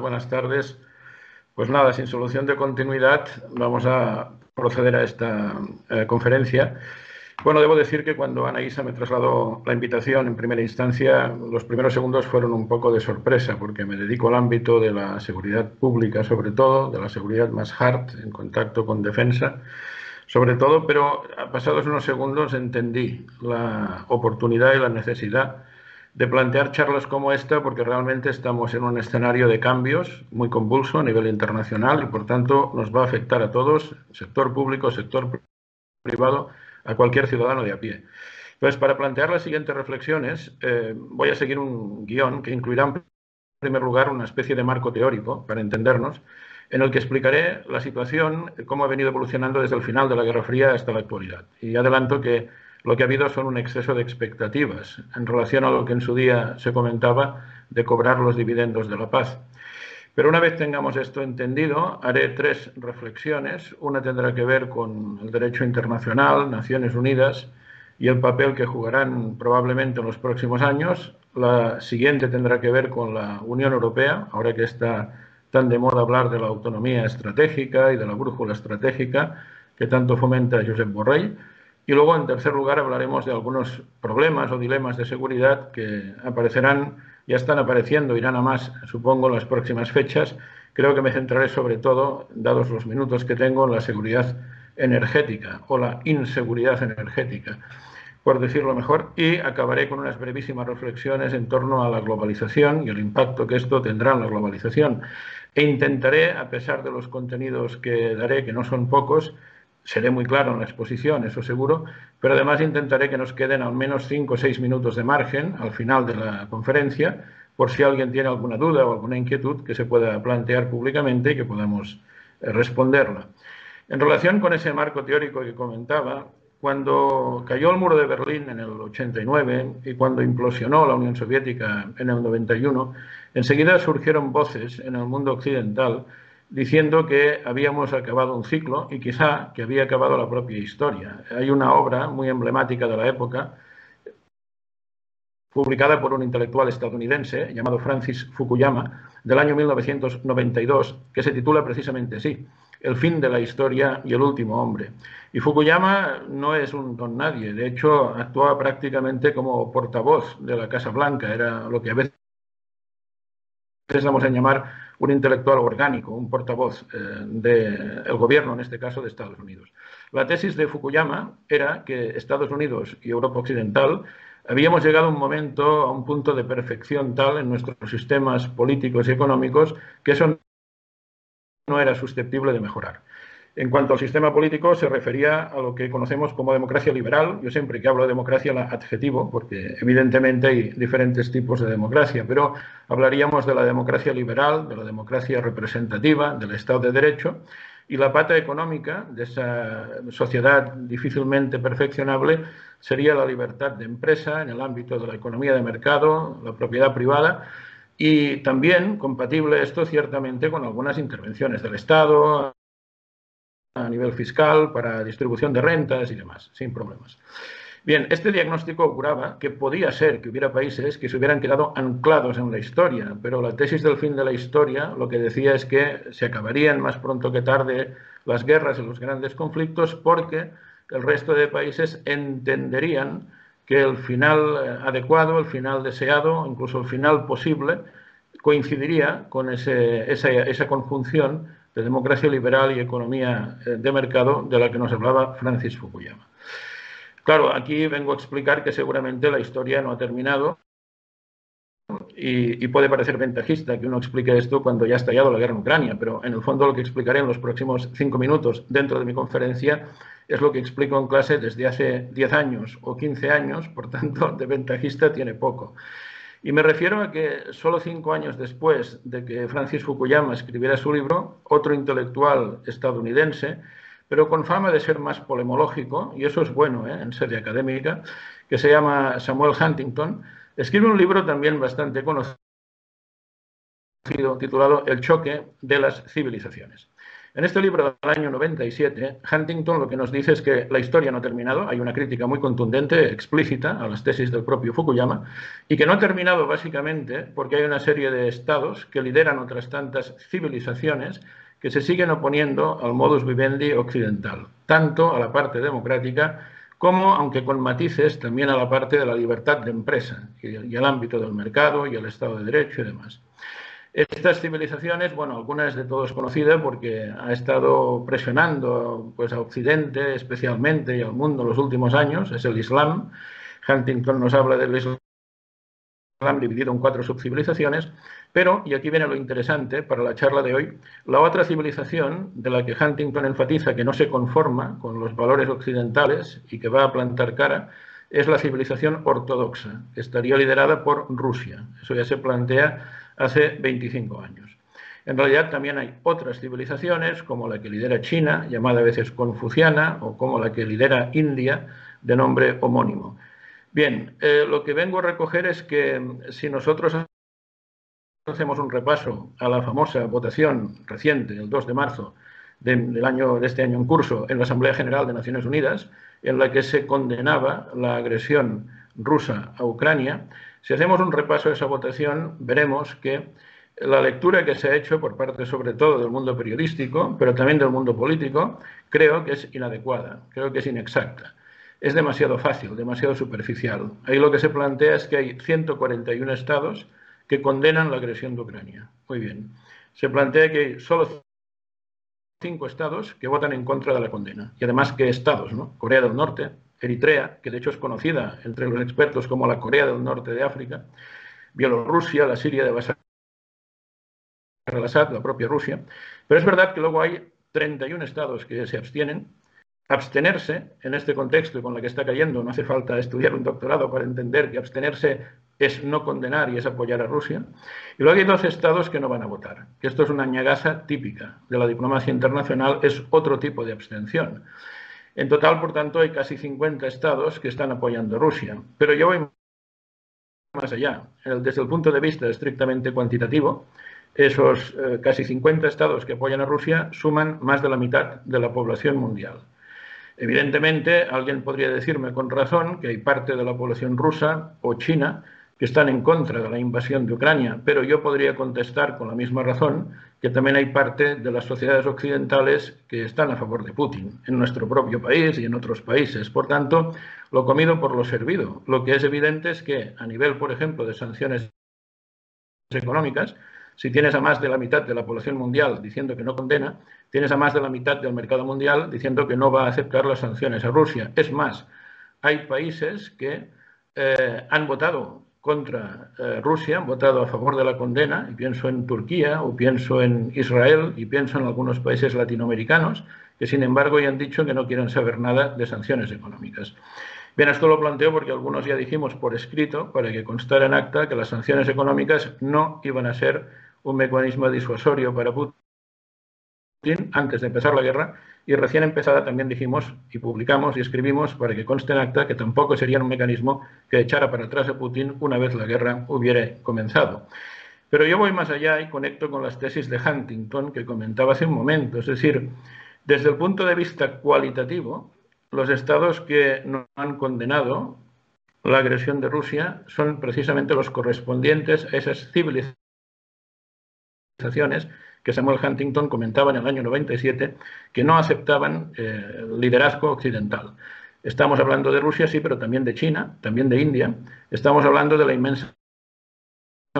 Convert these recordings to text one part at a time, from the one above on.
buenas tardes. Pues nada, sin solución de continuidad, vamos a proceder a esta eh, conferencia. Bueno, debo decir que cuando Anaísa me trasladó la invitación en primera instancia, los primeros segundos fueron un poco de sorpresa, porque me dedico al ámbito de la seguridad pública, sobre todo, de la seguridad más hard, en contacto con defensa, sobre todo, pero pasados unos segundos entendí la oportunidad y la necesidad de plantear charlas como esta porque realmente estamos en un escenario de cambios muy convulso a nivel internacional y por tanto nos va a afectar a todos, sector público, sector privado, a cualquier ciudadano de a pie. Entonces, para plantear las siguientes reflexiones, eh, voy a seguir un guion que incluirá en primer lugar una especie de marco teórico para entendernos, en el que explicaré la situación, cómo ha venido evolucionando desde el final de la Guerra Fría hasta la actualidad. Y adelanto que lo que ha habido son un exceso de expectativas en relación a lo que en su día se comentaba de cobrar los dividendos de la paz. Pero una vez tengamos esto entendido, haré tres reflexiones. Una tendrá que ver con el derecho internacional, Naciones Unidas y el papel que jugarán probablemente en los próximos años. La siguiente tendrá que ver con la Unión Europea, ahora que está tan de moda hablar de la autonomía estratégica y de la brújula estratégica que tanto fomenta Josep Borrell. Y luego, en tercer lugar, hablaremos de algunos problemas o dilemas de seguridad que aparecerán, ya están apareciendo, irán a más, supongo, en las próximas fechas. Creo que me centraré sobre todo, dados los minutos que tengo, en la seguridad energética o la inseguridad energética, por decirlo mejor, y acabaré con unas brevísimas reflexiones en torno a la globalización y el impacto que esto tendrá en la globalización. E intentaré, a pesar de los contenidos que daré, que no son pocos, seré muy claro en la exposición, eso seguro, pero además intentaré que nos queden al menos cinco o seis minutos de margen al final de la conferencia, por si alguien tiene alguna duda o alguna inquietud que se pueda plantear públicamente y que podamos eh, responderla. En relación con ese marco teórico que comentaba, cuando cayó el muro de Berlín en el 89 y cuando implosionó la Unión Soviética en el 91, enseguida surgieron voces en el mundo occidental diciendo que habíamos acabado un ciclo y quizá que había acabado la propia historia. Hay una obra muy emblemática de la época, publicada por un intelectual estadounidense llamado Francis Fukuyama, del año 1992, que se titula precisamente así, El fin de la historia y el último hombre. Y Fukuyama no es un don nadie, de hecho actuaba prácticamente como portavoz de la Casa Blanca, era lo que a veces vamos a llamar un intelectual orgánico, un portavoz eh, del gobierno, en este caso de Estados Unidos. La tesis de Fukuyama era que Estados Unidos y Europa Occidental habíamos llegado a un momento, a un punto de perfección tal en nuestros sistemas políticos y económicos que eso no era susceptible de mejorar. En cuanto al sistema político, se refería a lo que conocemos como democracia liberal. Yo siempre que hablo de democracia la adjetivo, porque evidentemente hay diferentes tipos de democracia, pero hablaríamos de la democracia liberal, de la democracia representativa, del Estado de Derecho, y la pata económica de esa sociedad difícilmente perfeccionable sería la libertad de empresa en el ámbito de la economía de mercado, la propiedad privada, y también compatible esto ciertamente con algunas intervenciones del Estado, a nivel fiscal, para distribución de rentas y demás, sin problemas. Bien, este diagnóstico auguraba que podía ser que hubiera países que se hubieran quedado anclados en la historia, pero la tesis del fin de la historia lo que decía es que se acabarían más pronto que tarde las guerras y los grandes conflictos porque el resto de países entenderían que el final eh, adecuado, el final deseado, incluso el final posible, coincidiría con ese, esa, esa conjunción de democracia liberal y economía eh, de mercado de la que nos hablaba Francis Fukuyama. Claro, aquí vengo a explicar que seguramente la historia no ha terminado y, puede parecer ventajista que uno explique esto cuando ya ha estallado la guerra en Ucrania, pero en el fondo lo que explicaré en los próximos cinco minutos dentro de mi conferencia es lo que explico en clase desde hace 10 años o 15 años, por tanto, de ventajista tiene poco. Y me refiero a que solo cinco años después de que Francis Fukuyama escribiera su libro, otro intelectual estadounidense, pero con fama de ser más polemológico, y eso es bueno ¿eh? en serie académica, que se llama Samuel Huntington, escribe un libro también bastante conocido titulado El choque de las civilizaciones. En este libro del año 97, Huntington lo que nos dice es que la historia no ha terminado, hay una crítica muy contundente, explícita, a las tesis del propio Fukuyama, y que no ha terminado básicamente porque hay una serie de estados que lideran otras tantas civilizaciones que se siguen oponiendo al modus vivendi occidental, tanto a la parte democrática como, aunque con matices, también a la parte de la libertad de empresa y al ámbito del mercado y el Estado de Derecho y demás. Estas civilizaciones, bueno, algunas de todos conocidas porque ha estado presionando pues, a Occidente especialmente y al mundo los últimos años, es el Islam. Huntington nos habla del Islam dividido en cuatro subcivilizaciones, pero, y aquí viene lo interesante para la charla de hoy, la otra civilización de la que Huntington enfatiza que no se conforma con los valores occidentales y que va a plantar cara, es la civilización ortodoxa, que estaría liderada por Rusia. Eso ya se plantea hace 25 años. En realidad también hay otras civilizaciones, como la que lidera China, llamada a veces confuciana, o como la que lidera India, de nombre homónimo. Bien, eh, lo que vengo a recoger es que mm, si nosotros hacemos un repaso a la famosa votación reciente, el 2 de marzo del año, de este año en curso, en la Asamblea General de Naciones Unidas, en la que se condenaba la agresión rusa a Ucrania, si hacemos un repaso de esa votación, veremos que la lectura que se ha hecho por parte sobre todo del mundo periodístico, pero también del mundo político, creo que es inadecuada, creo que es inexacta. Es demasiado fácil, demasiado superficial. Ahí lo que se plantea es que hay 141 estados que condenan la agresión de Ucrania. Muy bien. Se plantea que hay solo cinco estados que votan en contra de la condena. Y además, ¿qué estados? No? Corea del Norte, Eritrea, que de hecho es conocida entre los expertos como la Corea del Norte de África, Bielorrusia, la Siria de Bashar al-Assad, la propia Rusia. Pero es verdad que luego hay 31 estados que se abstienen. Abstenerse en este contexto con la que está cayendo, no hace falta estudiar un doctorado para entender que abstenerse es no condenar y es apoyar a Rusia. Y luego hay dos estados que no van a votar, que esto es una ñagaza típica de la diplomacia internacional, es otro tipo de abstención. En total, por tanto, hay casi 50 estados que están apoyando a Rusia. Pero yo voy más allá. Desde el punto de vista estrictamente cuantitativo, esos eh, casi 50 estados que apoyan a Rusia suman más de la mitad de la población mundial. Evidentemente, alguien podría decirme con razón que hay parte de la población rusa o china que están en contra de la invasión de Ucrania, pero yo podría contestar con la misma razón que también hay parte de las sociedades occidentales que están a favor de Putin, en nuestro propio país y en otros países. Por tanto, lo comido por lo servido. Lo que es evidente es que a nivel, por ejemplo, de sanciones económicas, si tienes a más de la mitad de la población mundial diciendo que no condena, tienes a más de la mitad del mercado mundial diciendo que no va a aceptar las sanciones a Rusia. Es más, hay países que eh, han votado contra eh, Rusia, han votado a favor de la condena, y pienso en Turquía, o pienso en Israel, y pienso en algunos países latinoamericanos, que sin embargo ya han dicho que no quieren saber nada de sanciones económicas. Bien, esto lo planteo porque algunos ya dijimos por escrito, para que constara en acta, que las sanciones económicas no iban a ser un mecanismo disuasorio para Putin antes de empezar la guerra, y recién empezada también dijimos y publicamos y escribimos para que conste en acta que tampoco sería un mecanismo que echara para atrás a Putin una vez la guerra hubiera comenzado. Pero yo voy más allá y conecto con las tesis de Huntington que comentaba hace un momento. Es decir, desde el punto de vista cualitativo, los estados que no han condenado la agresión de Rusia son precisamente los correspondientes a esas civilizaciones que Samuel Huntington comentaba en el año 97 que no aceptaban eh, liderazgo occidental. Estamos hablando de Rusia, sí, pero también de China, también de India. Estamos hablando de la inmensa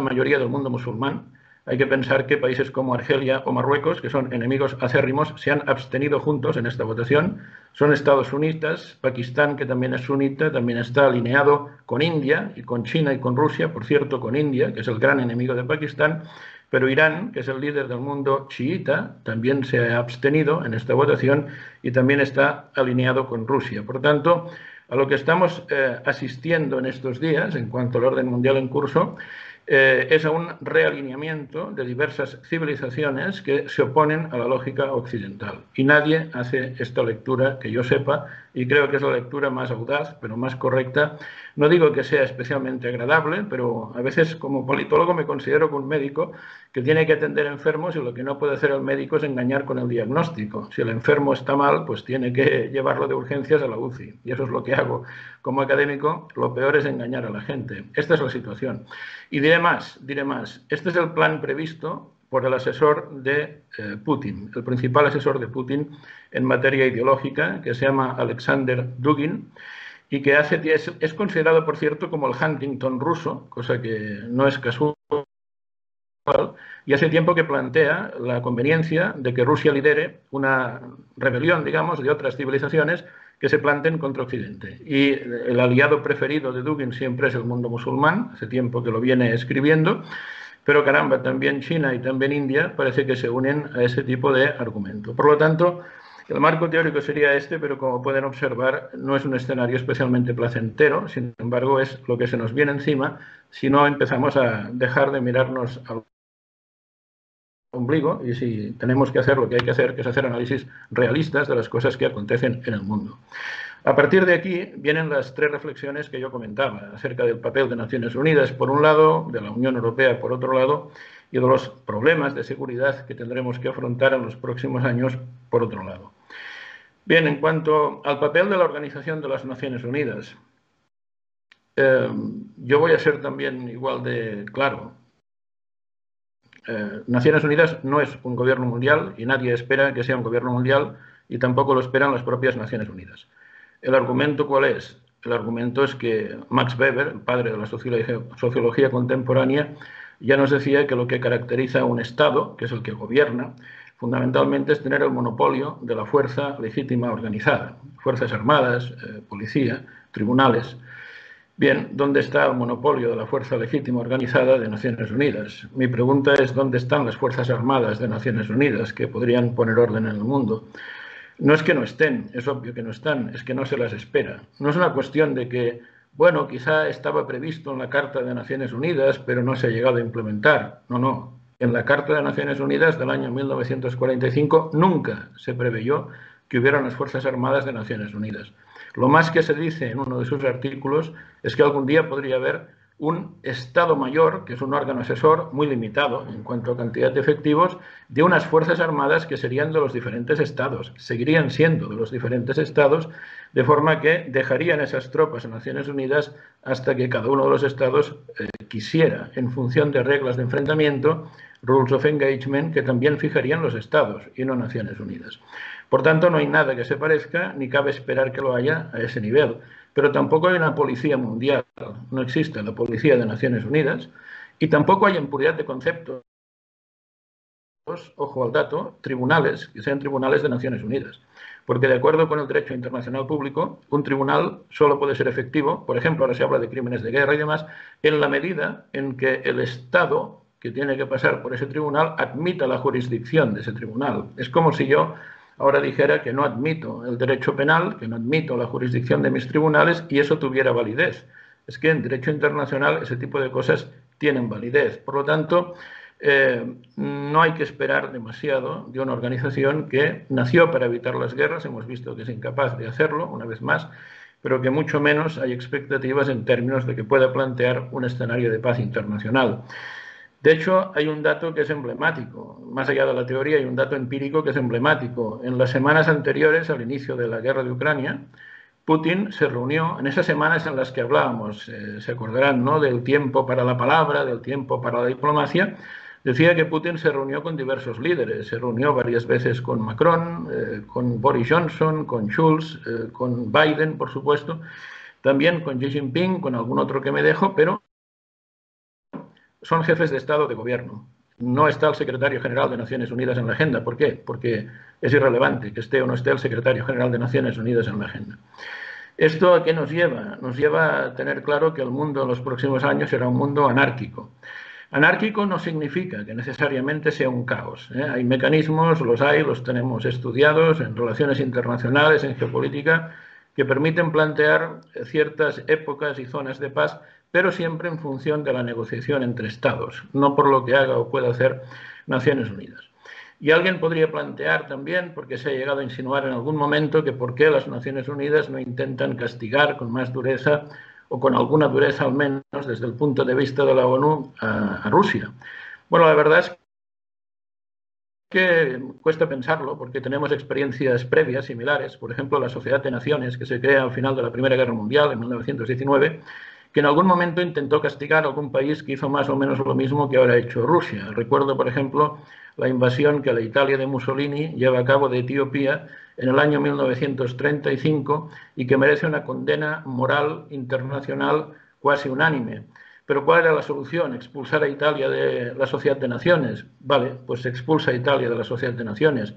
mayoría del mundo musulmán. Hay que pensar que países como Argelia o Marruecos, que son enemigos acérrimos, se han abstenido juntos en esta votación. Son estados sunitas. Pakistán, que también es sunita, también está alineado con India y con China y con Rusia, por cierto, con India, que es el gran enemigo de Pakistán. Pero Irán, que es el líder del mundo chiita, también se ha abstenido en esta votación y también está alineado con Rusia. Por tanto, a lo que estamos eh, asistiendo en estos días, en cuanto al orden mundial en curso, eh, es a un realineamiento de diversas civilizaciones que se oponen a la lógica occidental. Y nadie hace esta lectura, que yo sepa, y creo que es la lectura más audaz, pero más correcta. No digo que sea especialmente agradable, pero a veces como politólogo me considero que un médico que tiene que atender enfermos y lo que no puede hacer el médico es engañar con el diagnóstico. Si el enfermo está mal, pues tiene que llevarlo de urgencias a la UCI. Y eso es lo que hago como académico. Lo peor es engañar a la gente. Esta es la situación. Y diré más, diré más. Este es el plan previsto por el asesor de eh, Putin, el principal asesor de Putin en materia ideológica, que se llama Alexander Dugin, y que hace, es, es considerado, por cierto, como el Huntington ruso, cosa que no es casual, y hace tiempo que plantea la conveniencia de que Rusia lidere una rebelión, digamos, de otras civilizaciones que se planten contra Occidente. Y el aliado preferido de Dugin siempre es el mundo musulmán, hace tiempo que lo viene escribiendo, pero caramba, también China y también India parece que se unen a ese tipo de argumento. Por lo tanto, el marco teórico sería este, pero como pueden observar, no es un escenario especialmente placentero, sin embargo, es lo que se nos viene encima si no empezamos a dejar de mirarnos al ombligo y si tenemos que hacer lo que hay que hacer, que es hacer análisis realistas de las cosas que acontecen en el mundo. A partir de aquí vienen las tres reflexiones que yo comentaba acerca del papel de Naciones Unidas, por un lado, de la Unión Europea, por otro lado, y de los problemas de seguridad que tendremos que afrontar en los próximos años, por otro lado. Bien, en cuanto al papel de la Organización de las Naciones Unidas, eh, yo voy a ser también igual de claro. Eh, Naciones Unidas no es un gobierno mundial y nadie espera que sea un gobierno mundial y tampoco lo esperan las propias Naciones Unidas. ¿El argumento cuál es? El argumento es que Max Weber, padre de la sociología, contemporánea, ya nos decía que lo que caracteriza a un Estado, que es el que gobierna, fundamentalmente es tener el monopolio de la fuerza legítima organizada, fuerzas armadas, eh, policía, tribunales. Bien, ¿dónde está el monopolio de la fuerza legítima organizada de Naciones Unidas? Mi pregunta es, ¿dónde están las Fuerzas Armadas de Naciones Unidas que podrían poner orden en el mundo? No es que no estén, es obvio que no están, es que no se las espera. No es una cuestión de que, bueno, quizá estaba previsto en la Carta de Naciones Unidas, pero no se ha llegado a implementar. No, no. En la Carta de Naciones Unidas del año 1945 nunca se preveyó que hubiera unas Fuerzas Armadas de Naciones Unidas. Lo más que se dice en uno de sus artículos es que algún día podría haber un Estado Mayor, que es un órgano asesor muy limitado en cuanto a cantidad de efectivos, de unas Fuerzas Armadas que serían de los diferentes estados, seguirían siendo de los diferentes estados, de forma que dejarían esas tropas en Naciones Unidas hasta que cada uno de los estados eh, quisiera, en función de reglas de enfrentamiento, rules of engagement, que también fijarían los estados y no Naciones Unidas. Por tanto, no hay nada que se parezca, ni cabe esperar que lo haya a ese nivel pero tampoco hay una policía mundial, no existe la policía de Naciones Unidas, y tampoco hay en puridad de conceptos, ojo al dato, tribunales que sean tribunales de Naciones Unidas. Porque de acuerdo con el derecho internacional público, un tribunal solo puede ser efectivo, por ejemplo, ahora se habla de crímenes de guerra y demás, en la medida en que el Estado que tiene que pasar por ese tribunal admita la jurisdicción de ese tribunal. Es como si yo ahora dijera que no admito el derecho penal, que no admito la jurisdicción de mis tribunales y eso tuviera validez. Es que en derecho internacional ese tipo de cosas tienen validez. Por lo tanto, eh, no hay que esperar demasiado de una organización que nació para evitar las guerras, hemos visto que es incapaz de hacerlo, una vez más, pero que mucho menos hay expectativas en términos de que pueda plantear un escenario de paz internacional. De hecho, hay un dato que es emblemático. Más allá de la teoría, hay un dato empírico que es emblemático. En las semanas anteriores al inicio de la guerra de Ucrania, Putin se reunió, en esas semanas en las que hablábamos, eh, se acordarán, ¿no? del tiempo para la palabra, del tiempo para la diplomacia, decía que Putin se reunió con diversos líderes, se reunió varias veces con Macron, eh, con Boris Johnson, con Schulz, eh, con Biden, por supuesto, también con Xi Jinping, con algún otro que me dejo, pero son jefes de Estado de gobierno. No está el secretario general de Naciones Unidas en la agenda. ¿Por qué? Porque es irrelevante que esté o no esté el secretario general de Naciones Unidas en la agenda. ¿Esto a qué nos lleva? Nos lleva a tener claro que el mundo en los próximos años será un mundo anárquico. Anárquico no significa que necesariamente sea un caos. ¿eh? Hay mecanismos, los hay, los tenemos estudiados en relaciones internacionales, en geopolítica, que permiten plantear ciertas épocas y zonas de paz pero siempre en función de la negociación entre Estados, no por lo que haga o pueda hacer Naciones Unidas. Y alguien podría plantear también, porque se ha llegado a insinuar en algún momento, que por qué las Naciones Unidas no intentan castigar con más dureza o con alguna dureza al menos desde el punto de vista de la ONU a, a Rusia. Bueno, la verdad es que cuesta pensarlo porque tenemos experiencias previas similares, por ejemplo la Sociedad de Naciones que se crea al final de la Primera Guerra Mundial en 1919 que en algún momento intentó castigar a algún país que hizo más o menos lo mismo que ahora ha hecho Rusia. Recuerdo, por ejemplo, la invasión que la Italia de Mussolini lleva a cabo de Etiopía en el año 1935 y que merece una condena moral internacional cuasi unánime. Pero ¿cuál era la solución? ¿Expulsar a Italia de la Sociedad de Naciones? Vale, pues se expulsa a Italia de la Sociedad de Naciones.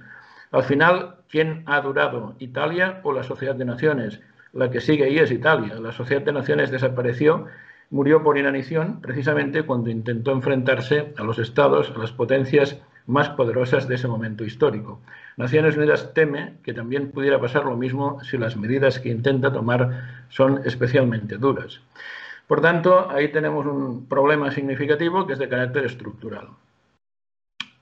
Al final, ¿quién ha durado? ¿Italia o la Sociedad de Naciones? La que sigue ahí es Italia. La Sociedad de Naciones desapareció, murió por inanición, precisamente cuando intentó enfrentarse a los estados, a las potencias más poderosas de ese momento histórico. Naciones Unidas teme que también pudiera pasar lo mismo si las medidas que intenta tomar son especialmente duras. Por tanto, ahí tenemos un problema significativo que es de carácter estructural.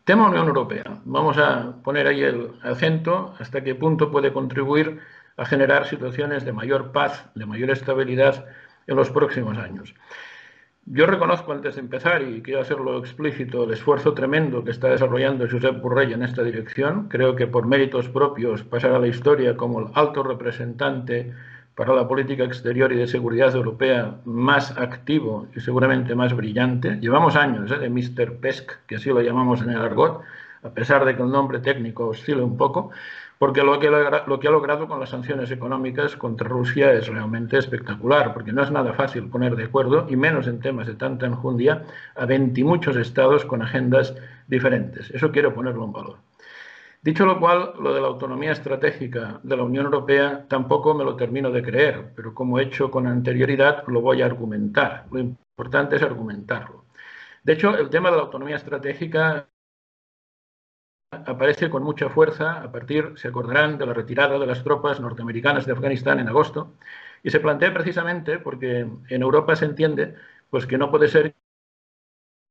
Tema Unión Europea. Vamos a poner ahí el acento hasta qué punto puede contribuir a generar situaciones de mayor paz, de mayor estabilidad en los próximos años. Yo reconozco antes de empezar, y quiero hacerlo explícito, el esfuerzo tremendo que está desarrollando Josep Borrell en esta dirección. Creo que por méritos propios pasará a la historia como el alto representante para la política exterior y de seguridad europea más activo y seguramente más brillante. Llevamos años ¿eh? de Mr. Pesk, que así lo llamamos en el argot, a pesar de que el nombre técnico oscila un poco, porque lo que, ha logrado con las sanciones económicas contra Rusia es realmente espectacular, porque no es nada fácil poner de acuerdo, y menos en temas de tanta enjundia, a 20 muchos estados con agendas diferentes. Eso quiero ponerlo en valor. Dicho lo cual, lo de la autonomía estratégica de la Unión Europea tampoco me lo termino de creer, pero como he hecho con anterioridad, lo voy a argumentar. Lo importante es argumentarlo. De hecho, el tema de la autonomía estratégica aparece con mucha fuerza a partir, se acordarán, de la retirada de las tropas norteamericanas de Afganistán en agosto, y se plantea precisamente porque en Europa se entiende pues que no puede ser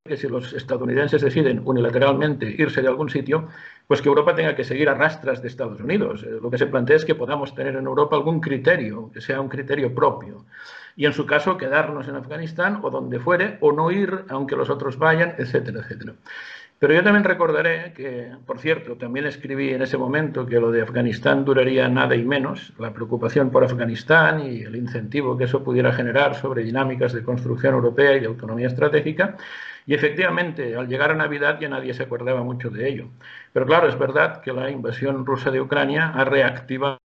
que si los estadounidenses deciden unilateralmente irse de algún sitio, pues que Europa tenga que seguir a rastras de Estados Unidos. Eh, lo que se plantea es que podamos tener en Europa algún criterio, que sea un criterio propio. Y en su caso, quedarnos en Afganistán o donde fuere, o no ir aunque los otros vayan, etcétera, etcétera. Pero yo también recordaré que, por cierto, también escribí en ese momento que lo de Afganistán duraría nada y menos, la preocupación por Afganistán y el incentivo que eso pudiera generar sobre dinámicas de construcción europea y de autonomía estratégica. Y efectivamente, al llegar a Navidad ya nadie se acordaba mucho de ello. Pero claro, es verdad que la invasión rusa de Ucrania ha reactivado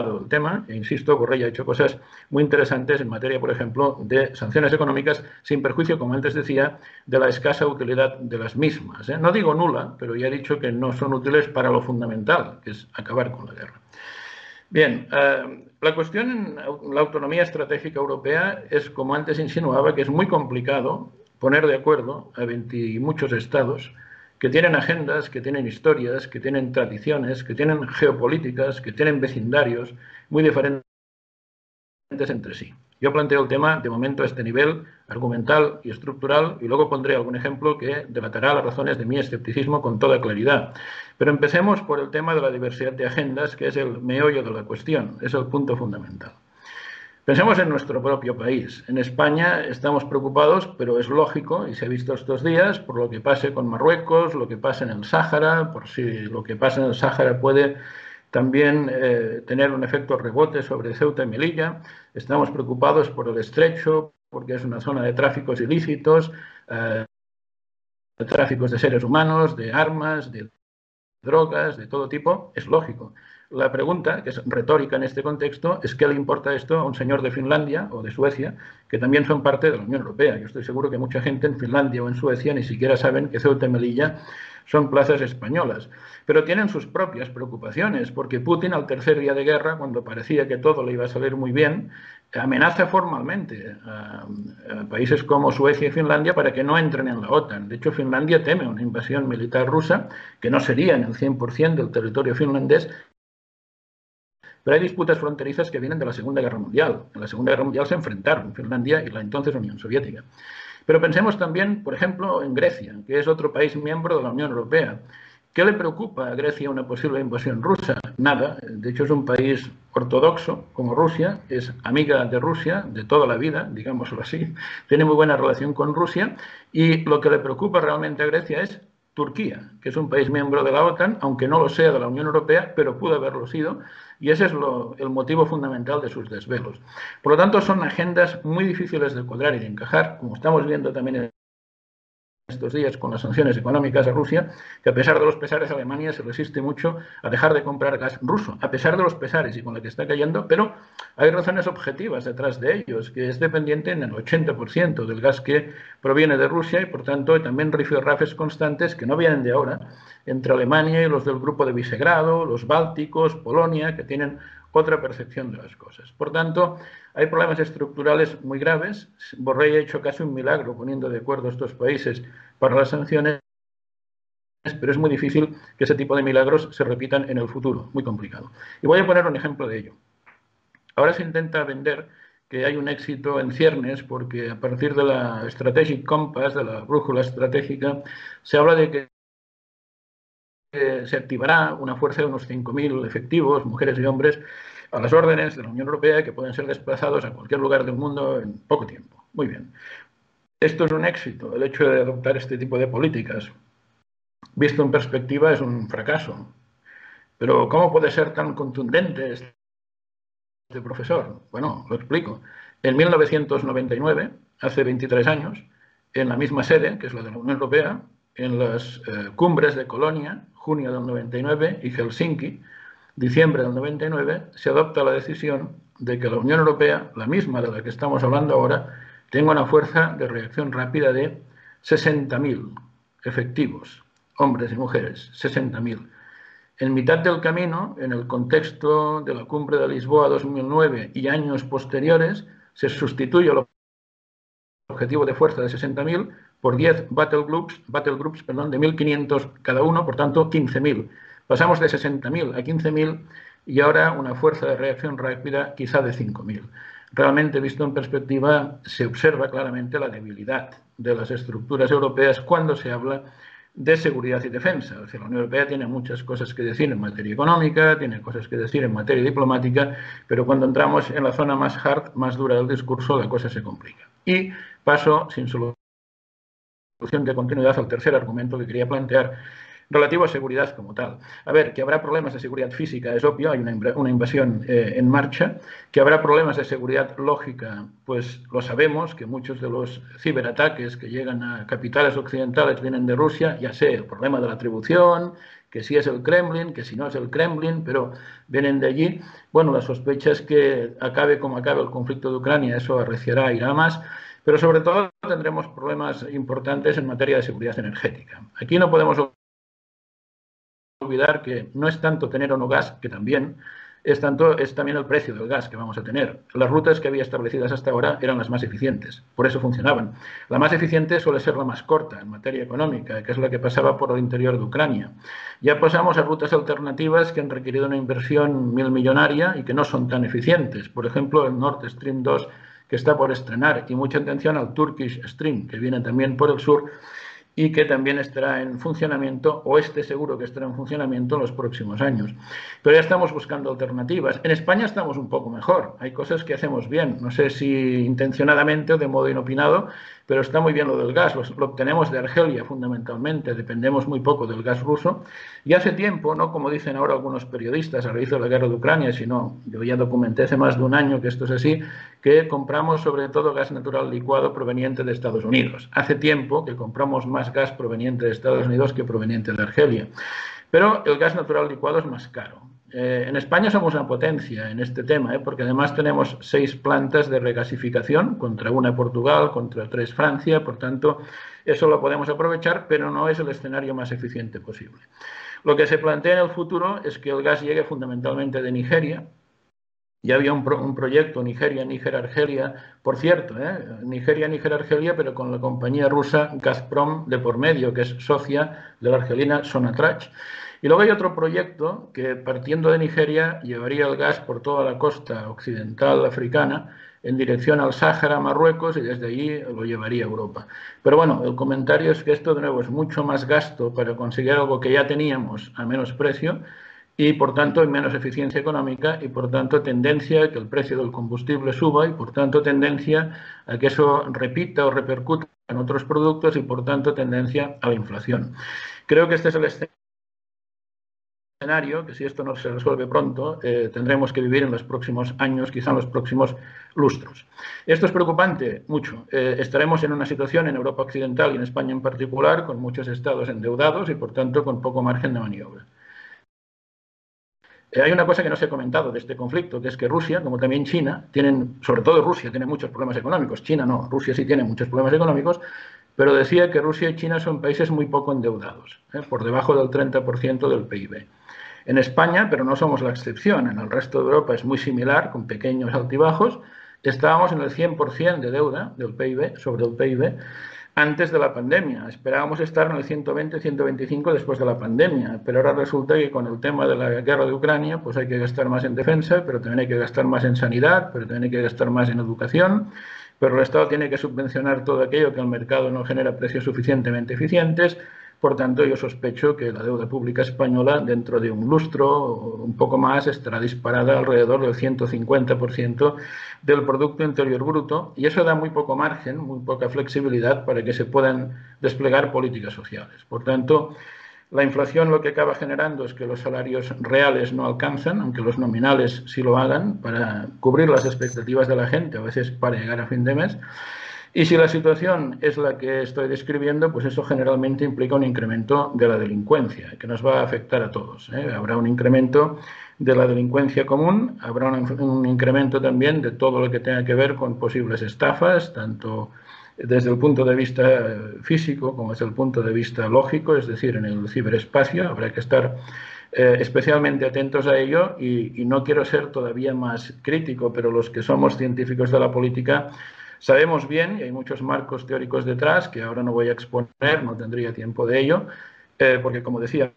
el tema, e insisto, Borrell ha hecho cosas muy interesantes en materia, por ejemplo, de sanciones económicas, sin perjuicio, como antes decía, de la escasa utilidad de las mismas. ¿eh? No digo nula, pero ya he dicho que no son útiles para lo fundamental, que es acabar con la guerra. Bien, eh, la cuestión en la autonomía estratégica europea es, como antes insinuaba, que es muy complicado poner de acuerdo a 20 y muchos estados que tienen agendas, que tienen historias, que tienen tradiciones, que tienen geopolíticas, que tienen vecindarios muy diferentes entre sí. Yo planteo el tema de momento a este nivel argumental y estructural y luego pondré algún ejemplo que debatará las razones de mi escepticismo con toda claridad. Pero empecemos por el tema de la diversidad de agendas, que es el meollo de la cuestión, es el punto fundamental. Pensemos en nuestro propio país. En España estamos preocupados, pero es lógico, y se ha visto estos días, por lo que pase con Marruecos, lo que pasa en el Sáhara, por si lo que pasa en el Sáhara puede también eh, tener un efecto rebote sobre Ceuta y Melilla. Estamos preocupados por el estrecho, porque es una zona de tráficos ilícitos, eh, de tráficos de seres humanos, de armas, de drogas, de todo tipo. Es lógico. La pregunta, que es retórica en este contexto, es qué le importa esto a un señor de Finlandia o de Suecia, que también son parte de la Unión Europea. Yo estoy seguro que mucha gente en Finlandia o en Suecia ni siquiera saben que Ceuta y Melilla son plazas españolas. Pero tienen sus propias preocupaciones, porque Putin al tercer día de guerra, cuando parecía que todo le iba a salir muy bien, amenaza formalmente a, países como Suecia y Finlandia para que no entren en la OTAN. De hecho, Finlandia teme una invasión militar rusa, que no sería en el 100% del territorio finlandés, pero hay disputas fronterizas que vienen de la Segunda Guerra Mundial. En la Segunda Guerra Mundial se enfrentaron Finlandia y la entonces Unión Soviética. Pero pensemos también, por ejemplo, en Grecia, que es otro país miembro de la Unión Europea. ¿Qué le preocupa a Grecia una posible invasión rusa? Nada. De hecho, es un país ortodoxo como Rusia, es amiga de Rusia de toda la vida, digámoslo así, tiene muy buena relación con Rusia y lo que le preocupa realmente a Grecia es Turquía, que es un país miembro de la OTAN, aunque no lo sea de la Unión Europea, pero pudo haberlo sido, y ese es el motivo fundamental de sus desvelos. Por lo tanto, son agendas muy difíciles de cuadrar y de encajar, como estamos viendo también en estos días con las sanciones económicas a Rusia, que a pesar de los pesares Alemania se resiste mucho a dejar de comprar gas ruso, a pesar de los pesares y con lo que está cayendo, pero hay razones objetivas detrás de ellos, que es dependiente en el 80% del gas que proviene de Rusia y por tanto también rifirrafes constantes que no vienen de ahora entre Alemania y los del grupo de Visegrado, los bálticos, Polonia, que tienen otra percepción de las cosas. Por tanto, hay problemas estructurales muy graves. Borrell ha hecho casi un milagro poniendo de acuerdo estos países para las sanciones, pero es muy difícil que ese tipo de milagros se repitan en el futuro, muy complicado. Y voy a poner un ejemplo de ello. Ahora se intenta vender que hay un éxito en ciernes porque a partir de la Strategic Compass, de la brújula estratégica, se habla de que se activará una fuerza de unos 5.000 efectivos, mujeres y hombres, a las órdenes de la Unión Europea que pueden ser desplazados a cualquier lugar del mundo en poco tiempo. Muy bien. Esto es un éxito, el hecho de adoptar este tipo de políticas. Visto en perspectiva es un fracaso. Pero ¿cómo puede ser tan contundente este profesor? Bueno, lo explico. En 1999, hace 23 años, en la misma sede, que es la de la Unión Europea, en las eh, cumbres de Colonia, junio del 99, y Helsinki, diciembre del 99, se adopta la decisión de que la Unión Europea, la misma de la que estamos hablando ahora, tenga una fuerza de reacción rápida de 60.000 efectivos, hombres y mujeres, 60.000. En mitad del camino, en el contexto de la cumbre de Lisboa 2009 y años posteriores, se sustituye el objetivo de fuerza de 60.000 por 10 battle groups, perdón, de 1.500 cada uno, por tanto 15.000. Pasamos de 60.000 a 15.000 y ahora una fuerza de reacción rápida quizá de 5.000. Realmente, visto en perspectiva, se observa claramente la debilidad de las estructuras europeas cuando se habla de seguridad y defensa. la Unión Europea tiene muchas cosas que decir en materia económica, tiene cosas que decir en materia diplomática, pero cuando entramos en la zona más hard, más dura del discurso, la cosa se complica. Y paso, sin solución de continuidad, al tercer argumento que quería plantear, relativo a seguridad como tal. A ver, que habrá problemas de seguridad física es obvio, hay una, invasión eh, en marcha, que habrá problemas de seguridad lógica, pues lo sabemos, que muchos de los ciberataques que llegan a capitales occidentales vienen de Rusia, ya sé, el problema de la atribución, que si es el Kremlin, que si no es el Kremlin, pero vienen de allí. Bueno, la sospecha es que acabe como acabe el conflicto de Ucrania, eso arreciará, irá más, pero sobre todo tendremos problemas importantes en materia de seguridad energética. Aquí no podemos olvidar que no es tanto tener o no gas, que también, es, tanto, es también el precio del gas que vamos a tener. Las rutas que había establecidas hasta ahora eran las más eficientes, por eso funcionaban. La más eficiente suele ser la más corta en materia económica, que es la que pasaba por el interior de Ucrania. Ya pasamos a rutas alternativas que han requerido una inversión mil millonaria y que no son tan eficientes. Por ejemplo, el Nord Stream 2 que está por estrenar y mucha atención al Turkish Stream, que viene también por el sur y que también estará en funcionamiento, o este seguro que estará en funcionamiento en los próximos años. Pero ya estamos buscando alternativas. En España estamos un poco mejor, hay cosas que hacemos bien, no sé si intencionadamente o de modo inopinado, pero está muy bien lo del gas, lo, obtenemos de Argelia fundamentalmente, dependemos muy poco del gas ruso. Y hace tiempo, no como dicen ahora algunos periodistas a raíz de la guerra de Ucrania, sino yo ya documenté hace más de un año que esto es así, que compramos sobre todo gas natural licuado proveniente de Estados Unidos. Hace tiempo que compramos más gas proveniente de Estados Unidos que proveniente de Argelia. Pero el gas natural licuado es más caro. Eh, en España somos una potencia en este tema, ¿eh? porque además tenemos seis plantas de regasificación, contra una Portugal, contra tres Francia, por tanto, eso lo podemos aprovechar, pero no es el escenario más eficiente posible. Lo que se plantea en el futuro es que el gas llegue fundamentalmente de Nigeria. Ya había un, proyecto Nigeria, Níger, Argelia, por cierto, ¿eh? Nigeria, Níger, Argelia, pero con la compañía rusa Gazprom de por medio, que es socia de la argelina Sonatrach. Y luego hay otro proyecto que partiendo de Nigeria llevaría el gas por toda la costa occidental africana en dirección al Sáhara, Marruecos, y desde allí lo llevaría a Europa. Pero bueno, el comentario es que esto de nuevo es mucho más gasto para conseguir algo que ya teníamos a menos precio y por tanto en menos eficiencia económica y por tanto tendencia a que el precio del combustible suba y por tanto tendencia a que eso repita o repercuta en otros productos y por tanto tendencia a la inflación. Creo que este es el escenario que si esto no se resuelve pronto, eh, tendremos que vivir en los próximos años, quizá en los próximos lustros. Esto es preocupante mucho. Eh, estaremos en una situación en Europa Occidental y en España en particular con muchos estados endeudados y por tanto con poco margen de maniobra. Eh, hay una cosa que no se ha comentado de este conflicto, que es que Rusia, como también China, tienen, sobre todo Rusia, tiene muchos problemas económicos. China no, Rusia sí tiene muchos problemas económicos, pero decía que Rusia y China son países muy poco endeudados, por debajo del 30% del PIB. En España, pero no somos la excepción, en el resto de Europa es muy similar, con pequeños altibajos, estábamos en el 100% de deuda del PIB, sobre el PIB, antes de la pandemia. Esperábamos estar en el 120-125 después de la pandemia, pero ahora resulta que con el tema de la guerra de Ucrania, pues hay que gastar más en defensa, pero también hay que gastar más en sanidad, pero también hay que gastar más en educación, pero el Estado tiene que subvencionar todo aquello que el mercado no genera precios suficientemente eficientes, por tanto, yo sospecho que la deuda pública española, dentro de un lustro un poco más, estará disparada alrededor del 150% del Producto Interior Bruto y eso da muy poco margen, muy poca flexibilidad para que se puedan desplegar políticas sociales. Por tanto, la inflación lo que acaba generando es que los salarios reales no alcanzan, aunque los nominales sí lo hagan, para cubrir las expectativas de la gente, a veces para llegar a fin de mes. Y si la situación es la que estoy describiendo, pues eso generalmente implica un incremento de la delincuencia, que nos va a afectar a todos. ¿eh? Habrá un incremento de la delincuencia común, habrá un, incremento también de todo lo que tenga que ver con posibles estafas, tanto desde el punto de vista físico como desde el punto de vista lógico, es decir, en el ciberespacio. Habrá que estar eh, especialmente atentos a ello y, y no quiero ser todavía más crítico, pero los que somos científicos de la política Sabemos bien, y hay muchos marcos teóricos detrás, que ahora no voy a exponer, no tendría tiempo de ello, eh, porque como decía,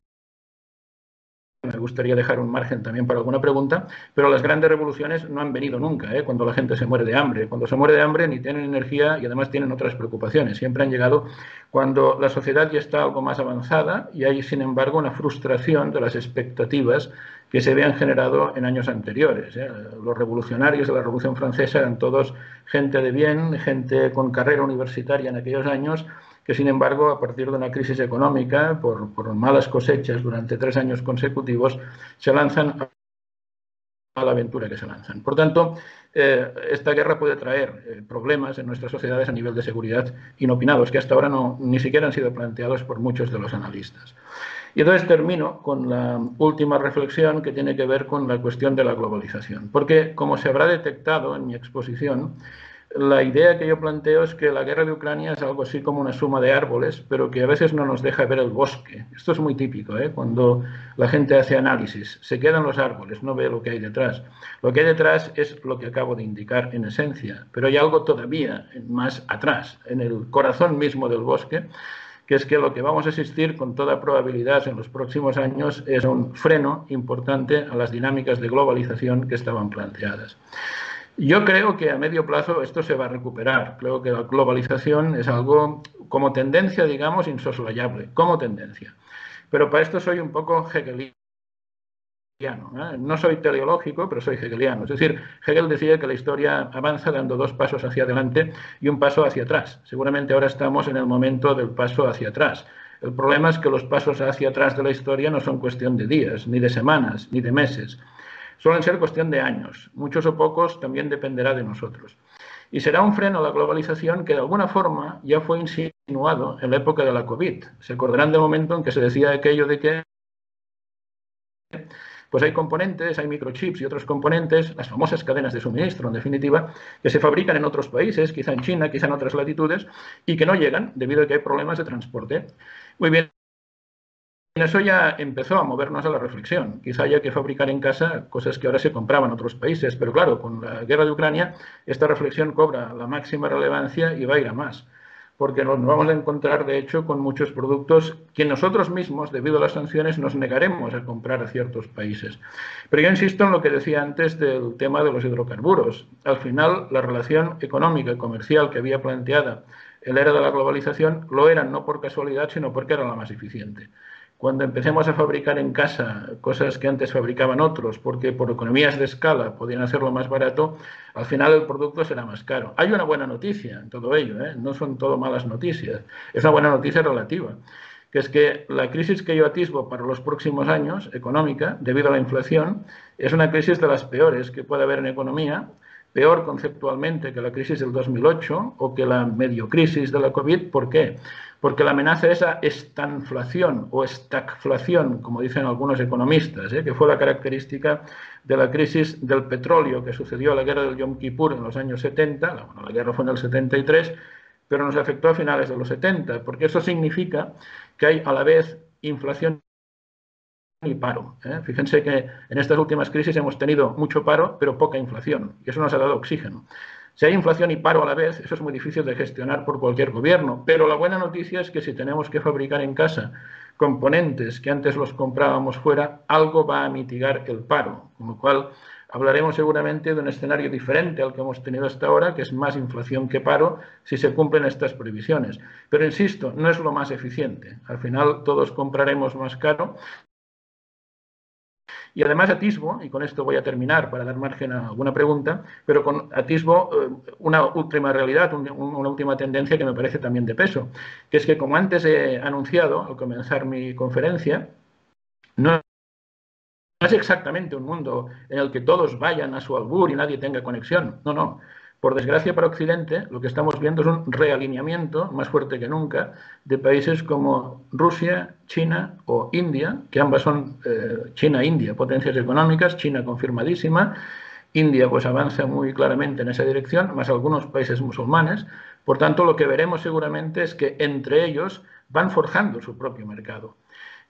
me gustaría dejar un margen también para alguna pregunta, pero las grandes revoluciones no han venido nunca, ¿eh? cuando la gente se muere de hambre. Cuando se muere de hambre ni tienen energía y además tienen otras preocupaciones. Siempre han llegado cuando la sociedad ya está algo más avanzada y hay, sin embargo, una frustración de las expectativas que se habían generado en años anteriores. ¿eh? Los revolucionarios de la Revolución Francesa eran todos gente de bien, gente con carrera universitaria en aquellos años, que sin embargo, a partir de una crisis económica, por, malas cosechas durante tres años consecutivos, se lanzan a la aventura que se lanzan. Por tanto, eh, esta guerra puede traer eh, problemas en nuestras sociedades a nivel de seguridad inopinados, que hasta ahora no, ni siquiera han sido planteados por muchos de los analistas. Y entonces termino con la última reflexión que tiene que ver con la cuestión de la globalización. Porque, como se habrá detectado en mi exposición, la idea que yo planteo es que la guerra de Ucrania es algo así como una suma de árboles, pero que a veces no nos deja ver el bosque. Esto es muy típico, ¿eh? cuando la gente hace análisis. Se quedan los árboles, no ve lo que hay detrás. Lo que hay detrás es lo que acabo de indicar en esencia, pero hay algo todavía más atrás, en el corazón mismo del bosque, que es que lo que vamos a asistir con toda probabilidad en los próximos años es un freno importante a las dinámicas de globalización que estaban planteadas. Yo creo que a medio plazo esto se va a recuperar. Creo que la globalización es algo como tendencia, digamos, insoslayable, como tendencia. Pero para esto soy un poco hegeliano. ¿eh? No soy teleológico, pero soy hegeliano. Es decir, Hegel decía que la historia avanza dando dos pasos hacia adelante y un paso hacia atrás. Seguramente ahora estamos en el momento del paso hacia atrás. El problema es que los pasos hacia atrás de la historia no son cuestión de días, ni de semanas, ni de meses suelen ser cuestión de años. Muchos o pocos también dependerá de nosotros. Y será un freno a la globalización que de alguna forma ya fue insinuado en la época de la COVID. Se acordarán del momento en que se decía aquello de que pues hay componentes, hay microchips y otros componentes, las famosas cadenas de suministro, en definitiva, que se fabrican en otros países, quizá en China, quizá en otras latitudes, y que no llegan debido a que hay problemas de transporte. Muy bien, eso ya empezó a movernos a la reflexión. Quizá haya que fabricar en casa cosas que ahora se compraban en otros países, pero claro, con la guerra de Ucrania esta reflexión cobra la máxima relevancia y va a ir a más. porque nos vamos a encontrar, de hecho, con muchos productos que nosotros mismos, debido a las sanciones, nos negaremos a comprar a ciertos países. Pero yo insisto en lo que decía antes del tema de los hidrocarburos. Al final, la relación económica y comercial que había planteada el era de la globalización lo eran no por casualidad, sino porque era la más eficiente. Cuando empecemos a fabricar en casa cosas que antes fabricaban otros, porque por economías de escala podían hacerlo más barato, al final el producto será más caro. Hay una buena noticia en todo ello, ¿eh? no son todo malas noticias, es una buena noticia relativa, que es que la crisis que yo atisbo para los próximos años, económica, debido a la inflación, es una crisis de las peores que puede haber en economía, peor conceptualmente que la crisis del 2008 o que la medio crisis de la COVID. ¿Por qué? Porque la amenaza de esa estanflación o estagflación, como dicen algunos economistas, ¿eh? que fue la característica de la crisis del petróleo que sucedió a la guerra del Yom Kippur en los años 70, la, bueno, la guerra fue en el 73, pero nos afectó a finales de los 70, porque eso significa que hay a la vez inflación y paro. ¿eh? Fíjense que en estas últimas crisis hemos tenido mucho paro, pero poca inflación, y eso nos ha dado oxígeno. Si hay inflación y paro a la vez, eso es muy difícil de gestionar por cualquier gobierno. Pero la buena noticia es que si tenemos que fabricar en casa componentes que antes los comprábamos fuera, algo va a mitigar el paro. Con lo cual, hablaremos seguramente de un escenario diferente al que hemos tenido hasta ahora, que es más inflación que paro, si se cumplen estas previsiones. Pero insisto, no es lo más eficiente. Al final todos compraremos más caro y además atisbo, y con esto voy a terminar para dar margen a alguna pregunta, pero con atisbo eh, una última realidad, una última tendencia que me parece también de peso, que es que como antes he anunciado al comenzar mi conferencia, no es exactamente un mundo en el que todos vayan a su albur y nadie tenga conexión. No, no. Por desgracia para Occidente, lo que estamos viendo es un realineamiento más fuerte que nunca de países como Rusia, China o India, que ambas son eh, China e India, potencias económicas, China confirmadísima, India pues avanza muy claramente en esa dirección, más algunos países musulmanes. Por tanto, lo que veremos seguramente es que entre ellos van forjando su propio mercado.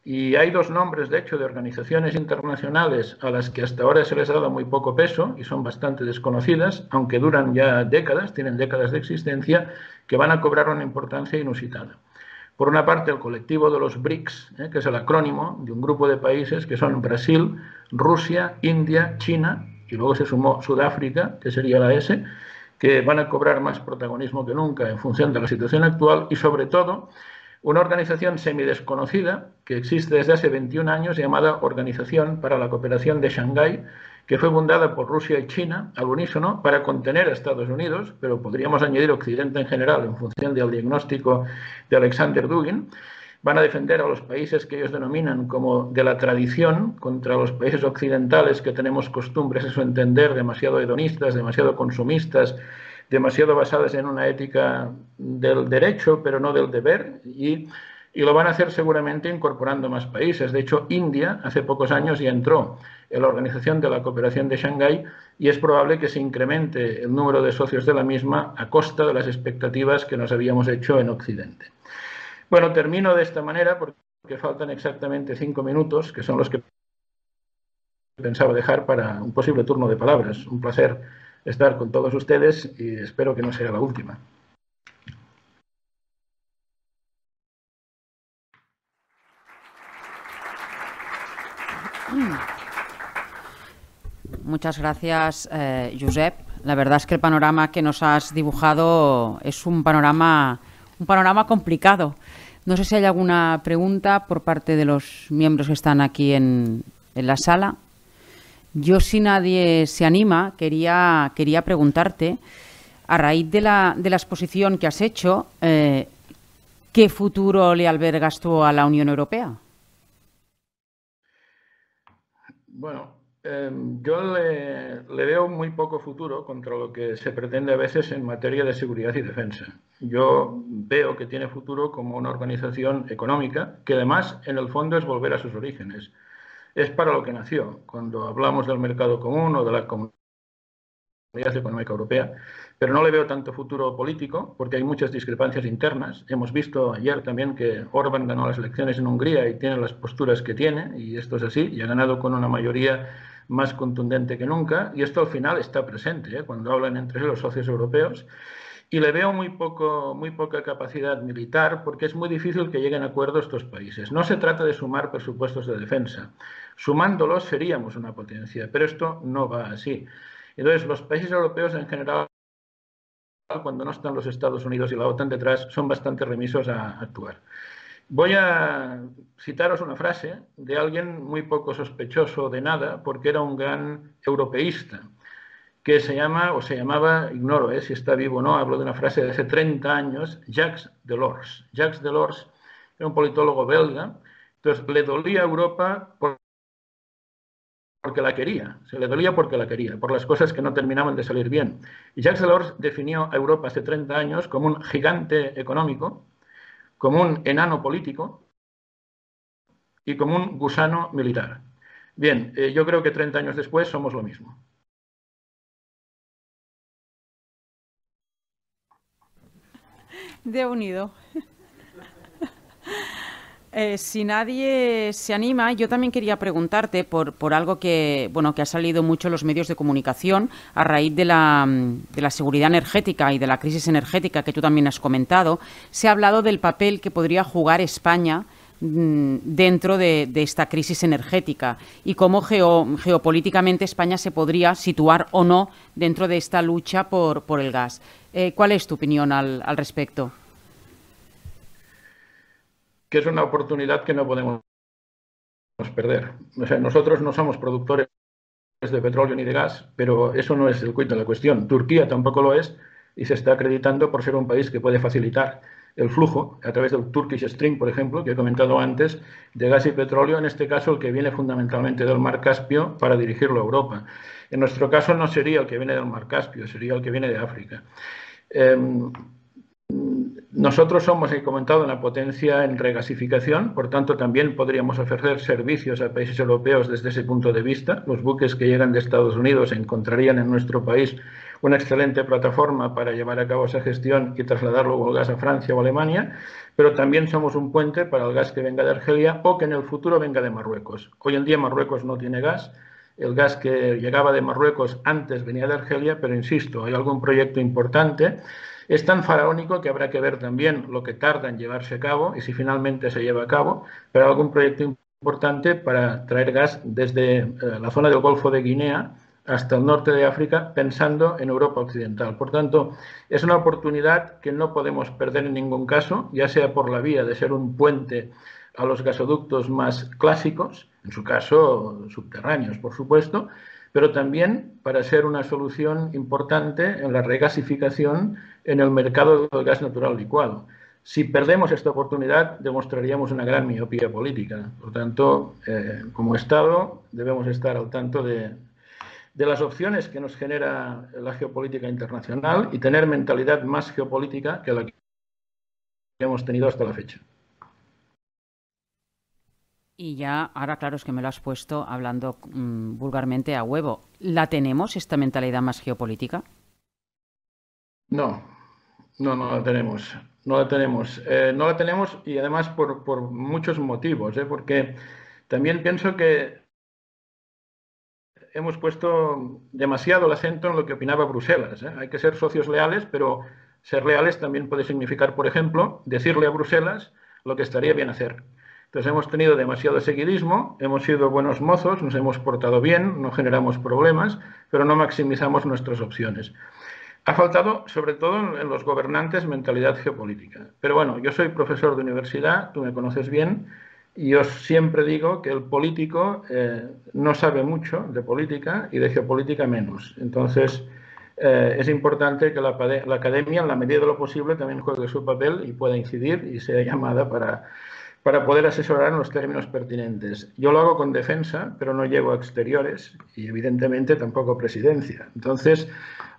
Y hay dos nombres, de hecho, de organizaciones internacionales a las que hasta ahora se les ha dado muy poco peso y son bastante desconocidas, aunque duran ya décadas, tienen décadas de existencia, que van a cobrar una importancia inusitada. Por una parte, el colectivo de los BRICS, ¿eh? que es el acrónimo de un grupo de países que son Brasil, Rusia, India, China, y luego se sumó Sudáfrica, que sería la S, que van a cobrar más protagonismo que nunca en función de la situación actual y, sobre todo, una organización semidesconocida que existe desde hace 21 años llamada Organización para la Cooperación de Shanghái, que fue fundada por Rusia y China al unísono para contener a Estados Unidos, pero podríamos añadir Occidente en general en función del diagnóstico de Alexander Dugin. Van a defender a los países que ellos denominan como de la tradición contra los países occidentales que tenemos costumbres, eso entender, demasiado hedonistas, demasiado consumistas, demasiado basadas en una ética del derecho, pero no del deber, y, lo van a hacer seguramente incorporando más países. De hecho, India hace pocos años ya entró en la Organización de la Cooperación de Shanghái y es probable que se incremente el número de socios de la misma a costa de las expectativas que nos habíamos hecho en Occidente. Bueno, termino de esta manera porque faltan exactamente cinco minutos, que son los que pensaba dejar para un posible turno de palabras. Un placer estar con todos ustedes y espero que no sea la última. Muchas gracias, eh, Josep. La verdad es que el panorama que nos has dibujado es un panorama, un panorama complicado. No sé si hay alguna pregunta por parte de los miembros que están aquí en, en la sala. Yo, si nadie se anima, quería, quería preguntarte, a raíz de la, de la exposición que has hecho, eh, ¿qué futuro le albergas tú a la Unión Europea? Bueno, em, yo le, le, veo muy poco futuro contra lo que se pretende a veces en materia de seguridad y defensa. Yo veo que tiene futuro como una organización económica que además en el fondo es volver a sus orígenes es para lo que nació. Cuando hablamos del mercado común o de la comunidad económica europea, pero no le veo tanto futuro político porque hay muchas discrepancias internas. Hemos visto ayer también que Orban ganó las elecciones en Hungría y tiene las posturas que tiene, y esto es así, y ha ganado con una mayoría más contundente que nunca, y esto al final está presente ¿eh? cuando hablan entre los socios europeos. Y le veo muy, poco, muy poca capacidad militar porque es muy difícil que lleguen a acuerdos estos países. No se trata de sumar presupuestos de defensa. Sumándolos seríamos una potencia, pero esto no va así. Entonces, los países europeos en general, cuando no están los Estados Unidos y la OTAN detrás, son bastante remisos a actuar. Voy a citaros una frase de alguien muy poco sospechoso de nada, porque era un gran europeísta que se llama, o se llamaba, ignoro eh, si está vivo o no, hablo de una frase de hace 30 años, Jacques Delors. Jacques Delors era un politólogo belga, entonces le dolía a Europa porque la quería, se le dolía porque la quería, por las cosas que no terminaban de salir bien. Y Jacques Delors definió a Europa hace 30 años como un gigante económico, como un enano político y como un gusano militar. Bien, eh, yo creo que 30 años después somos lo mismo. De unido. Eh, si nadie se anima, yo también quería preguntarte por, por, algo que, bueno, que ha salido mucho en los medios de comunicación a raíz de la, de la seguridad energética y de la crisis energética que tú también has comentado. Se ha hablado del papel que podría jugar España dentro de, esta crisis energética y cómo geopolíticamente España se podría situar o no dentro de esta lucha por, el gas. Eh, ¿Cuál es tu opinión al, respecto? Que es una oportunidad que no podemos perder. Nosotros no somos productores de petróleo ni de gas, pero eso no es el cuento de la cuestión. Turquía tampoco lo es y se está acreditando por ser un país que puede facilitar el flujo a través del Turkish Stream, por ejemplo, que he comentado antes, de gas y petróleo, en este caso el que viene fundamentalmente del mar Caspio para dirigirlo a Europa. En nuestro caso no sería el que viene del mar Caspio, sería el que viene de África. Em, nosotros somos, he comentado, una potencia en regasificación, por tanto también podríamos ofrecer servicios a países europeos desde ese punto de vista. Los buques que llegan de Estados Unidos encontrarían en nuestro país una excelente plataforma para llevar a cabo esa gestión y trasladar luego el gas a Francia o Alemania, pero también somos un puente para el gas que venga de Argelia o que en el futuro venga de Marruecos. Hoy en día Marruecos no tiene gas, el gas que llegaba de Marruecos antes venía de Argelia, pero insisto, hay algún proyecto importante. Es tan faraónico que habrá que ver también lo que tarda en llevarse a cabo y si finalmente se lleva a cabo, pero algún proyecto importante para traer gas desde eh, la zona del Golfo de Guinea hasta el norte de África, pensando en Europa Occidental. Por tanto, es una oportunidad que no podemos perder en ningún caso, ya sea por la vía de ser un puente a los gasoductos más clásicos, en su caso subterráneos, por supuesto, pero también para ser una solución importante en la regasificación en el mercado del gas natural licuado. Si perdemos esta oportunidad, demostraríamos una gran miopía política. Por tanto, eh, como Estado, debemos estar al tanto de, de las opciones que nos genera la geopolítica internacional y tener mentalidad más geopolítica que la que hemos tenido hasta la fecha. Y ya, ahora claro, es que me lo has puesto hablando mm, vulgarmente a huevo. ¿La tenemos, esta mentalidad más geopolítica? No, no, no la tenemos. No la tenemos. Eh, no la tenemos y además por, por muchos motivos, ¿eh? porque también pienso que hemos puesto demasiado el acento en lo que opinaba Bruselas. ¿eh? Hay que ser socios leales, pero ser leales también puede significar, por ejemplo, decirle a Bruselas lo que estaría bien hacer. Entonces hemos tenido demasiado seguidismo, hemos sido buenos mozos, nos hemos portado bien, no generamos problemas, pero no maximizamos nuestras opciones. Ha faltado, sobre todo en los gobernantes, mentalidad geopolítica. Pero bueno, yo soy profesor de universidad, tú me conoces bien, y yo siempre digo que el político eh, no sabe mucho de política y de geopolítica menos. Entonces, eh, es importante que la, academia, en la medida de lo posible, también juegue su papel y pueda incidir y sea llamada para para poder asesorar en los términos pertinentes. Yo lo hago con defensa, pero no llego a exteriores y evidentemente tampoco presidencia. Entonces,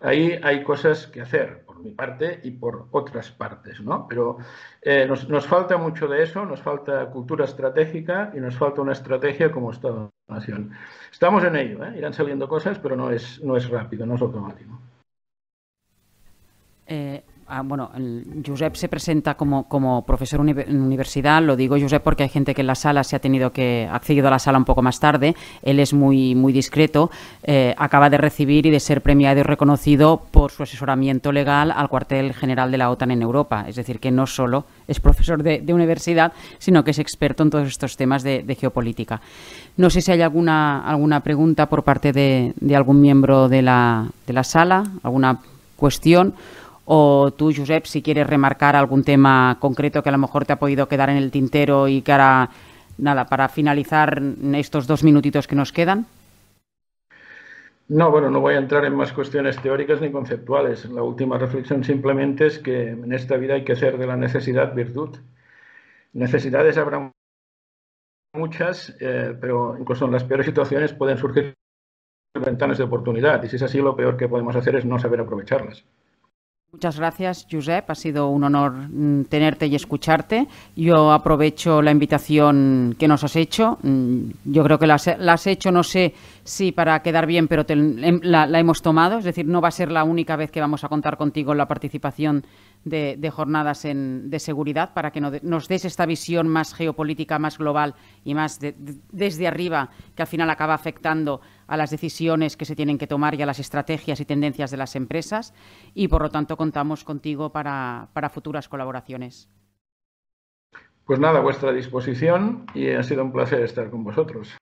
ahí hay cosas que hacer mi parte y por otras partes, ¿no? Pero eh, nos, falta mucho de eso, nos falta cultura estratégica y nos falta una estrategia como Estado-Nación. Estamos en ello, ¿eh? irán saliendo cosas, pero no es, no es rápido, no es automático. Eh, Ah, bueno, Josep se presenta como, como profesor en universidad, lo digo Josep porque hay gente que en la sala se ha tenido que accedido a la sala un poco más tarde, él es muy, muy discreto, eh, acaba de recibir y de ser premiado y reconocido por su asesoramiento legal al cuartel general de la OTAN en Europa, es decir, que no solo es profesor de, universidad, sino que es experto en todos estos temas de, geopolítica. No sé si hay alguna, alguna pregunta por parte de, de algún miembro de la, de la sala, alguna cuestión. O tú, Josep, si quieres remarcar algún tema concreto que a lo mejor te ha podido quedar en el tintero y que ahora, nada, para finalizar estos dos minutitos que nos quedan. No, bueno, no voy a entrar en más cuestiones teóricas ni conceptuales. La última reflexión simplemente es que en esta vida hay que hacer de la necesidad virtud. Necesidades habrá muchas, eh, pero incluso en las peores situaciones pueden surgir ventanas de oportunidad. Y si es así, lo peor que podemos hacer es no saber aprovecharlas. Muchas gracias, Josep. Ha sido un honor mm, tenerte y escucharte. Yo aprovecho la invitación que nos has hecho. Mm, yo creo que la has, hecho, no sé si para quedar bien, pero em, la, hemos tomado. Es decir, no va a ser la única vez que vamos a contar contigo en la participación de, jornadas de seguridad para que nos des esta visión más geopolítica, más global y más desde arriba, que al final acaba afectando a las decisiones que se tienen que tomar y a las estrategias y tendencias de las empresas. Y, por lo tanto, contamos contigo para, para futuras colaboraciones. Pues nada, vuestra disposición y ha sido un placer estar con vosotros.